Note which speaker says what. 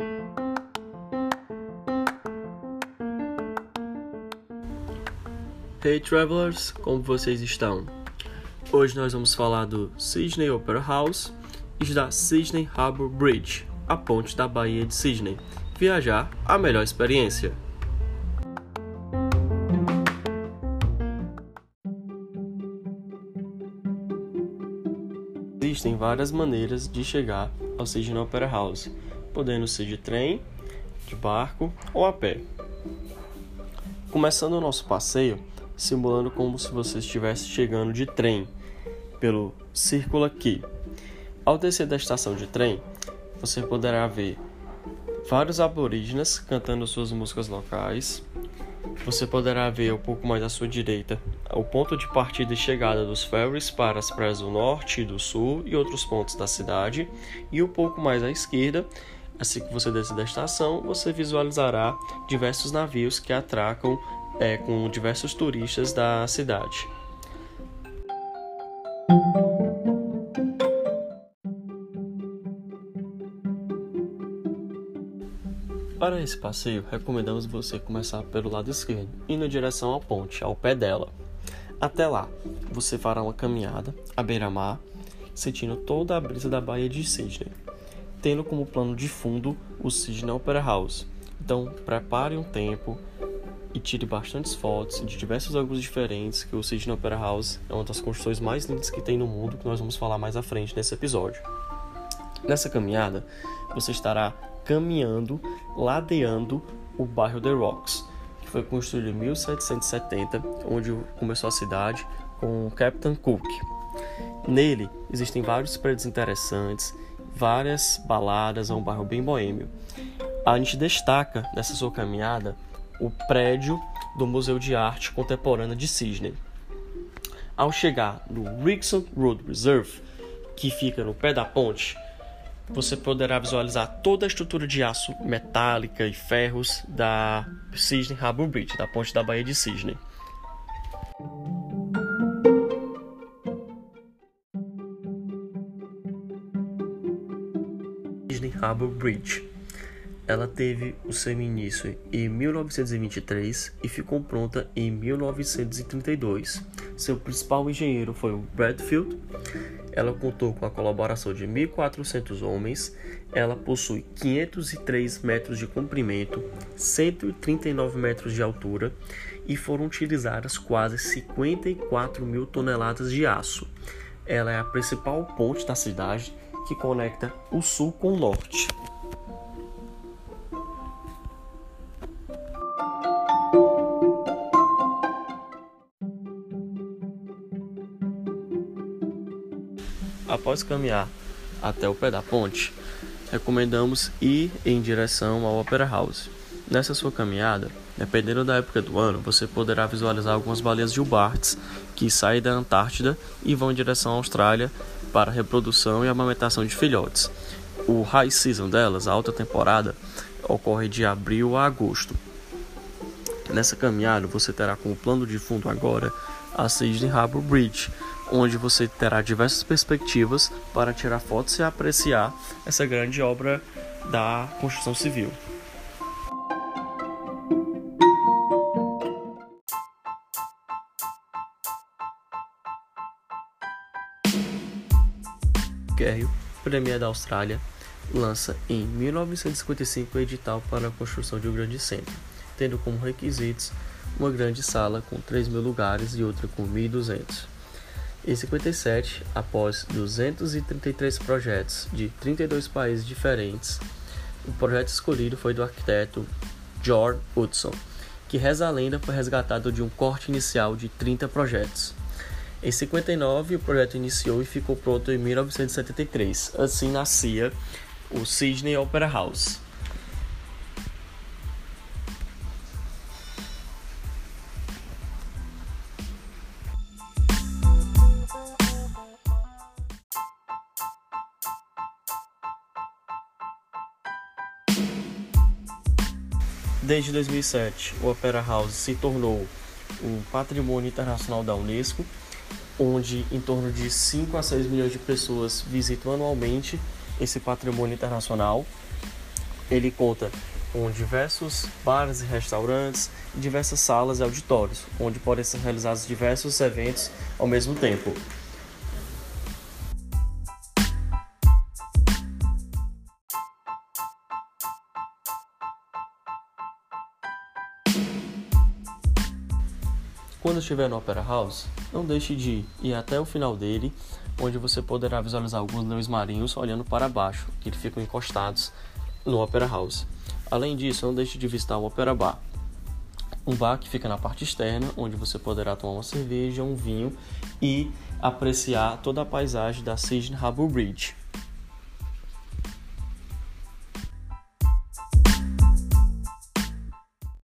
Speaker 1: Hey travelers, como vocês estão? Hoje nós vamos falar do Sydney Opera House e da Sydney Harbour Bridge, a ponte da Baía de Sydney. Viajar, a melhor experiência. Existem várias maneiras de chegar ao Sydney Opera House, podendo ser de trem, de barco ou a pé. Começando o nosso passeio, simulando como se você estivesse chegando de trem pelo Circular Quay. Ao descer da estação de trem, você poderá ver vários aborígenes cantando suas músicas locais. Você poderá ver um pouco mais à sua direita o ponto de partida e chegada dos ferries para as praias do norte e do sul e outros pontos da cidade, e um pouco mais à esquerda, assim que você descer da estação, você visualizará diversos navios que atracam é, com diversos turistas da cidade. Para esse passeio, recomendamos você começar pelo lado esquerdo, indo em direção à ponte, ao pé dela. Até lá, você fará uma caminhada à beira-mar, sentindo toda a brisa da Baía de Sydney, tendo como plano de fundo o Sydney Opera House. Então, prepare um tempo, e tire bastantes fotos de diversos ângulos diferentes, que o Sydney Opera House é uma das construções mais lindas que tem no mundo, que nós vamos falar mais à frente nesse episódio. Nessa caminhada, você estará caminhando, ladeando o bairro The Rocks, que foi construído em 1770, onde começou a cidade, com o Captain Cook. Nele existem vários prédios interessantes, várias baladas, é um bairro bem boêmio. A gente destaca nessa sua caminhada o prédio do Museu de Arte Contemporânea de Sydney. Ao chegar no Rixon Road Reserve, que fica no pé da ponte, você poderá visualizar toda a estrutura de aço metálica e ferros da Sydney Harbour Bridge, da ponte da Baía de Sydney. Harbour Bridge ela teve o seu início em 1923 e ficou pronta em 1932. Seu principal engenheiro foi o Bradfield. Ela contou com a colaboração de 1.400 homens. Ela possui 503 metros de comprimento, 139 metros de altura e foram utilizadas quase 54 mil toneladas de aço. Ela é a principal ponte da cidade que conecta o sul com o norte. Após caminhar até o pé da ponte, recomendamos ir em direção ao Opera House. Nessa sua caminhada, dependendo da época do ano, você poderá visualizar algumas baleias gilbartes que saem da Antártida e vão em direção à Austrália para reprodução e amamentação de filhotes. O high season delas, a alta temporada, ocorre de abril a agosto. Nessa caminhada, você terá como plano de fundo agora a Sydney Harbour Bridge, onde você terá diversas perspectivas para tirar fotos e apreciar essa grande obra da construção civil. Kerry, Premier da Austrália, lança em 1955 o edital para a construção de um grande centro, tendo como requisitos uma grande sala com 3 mil lugares e outra com 1.200. Em 57, após 233 projetos de 32 países diferentes, o projeto escolhido foi do arquiteto George Hudson, que reza a lenda foi resgatado de um corte inicial de 30 projetos. Em 59, o projeto iniciou e ficou pronto em 1973. Assim nascia o Sydney Opera House. Desde 2007, o Opera House se tornou um patrimônio internacional da Unesco, onde em torno de 5 a 6 milhões de pessoas visitam anualmente esse patrimônio internacional. Ele conta com diversos bares e restaurantes diversas salas e auditórios, onde podem ser realizados diversos eventos ao mesmo tempo. Quando estiver no Opera House, não deixe de ir até o final dele, onde você poderá visualizar alguns leões marinhos olhando para baixo, que ficam encostados no Opera House. Além disso, não deixe de visitar o Opera Bar, um bar que fica na parte externa, onde você poderá tomar uma cerveja, um vinho e apreciar toda a paisagem da Sydney Harbour Bridge.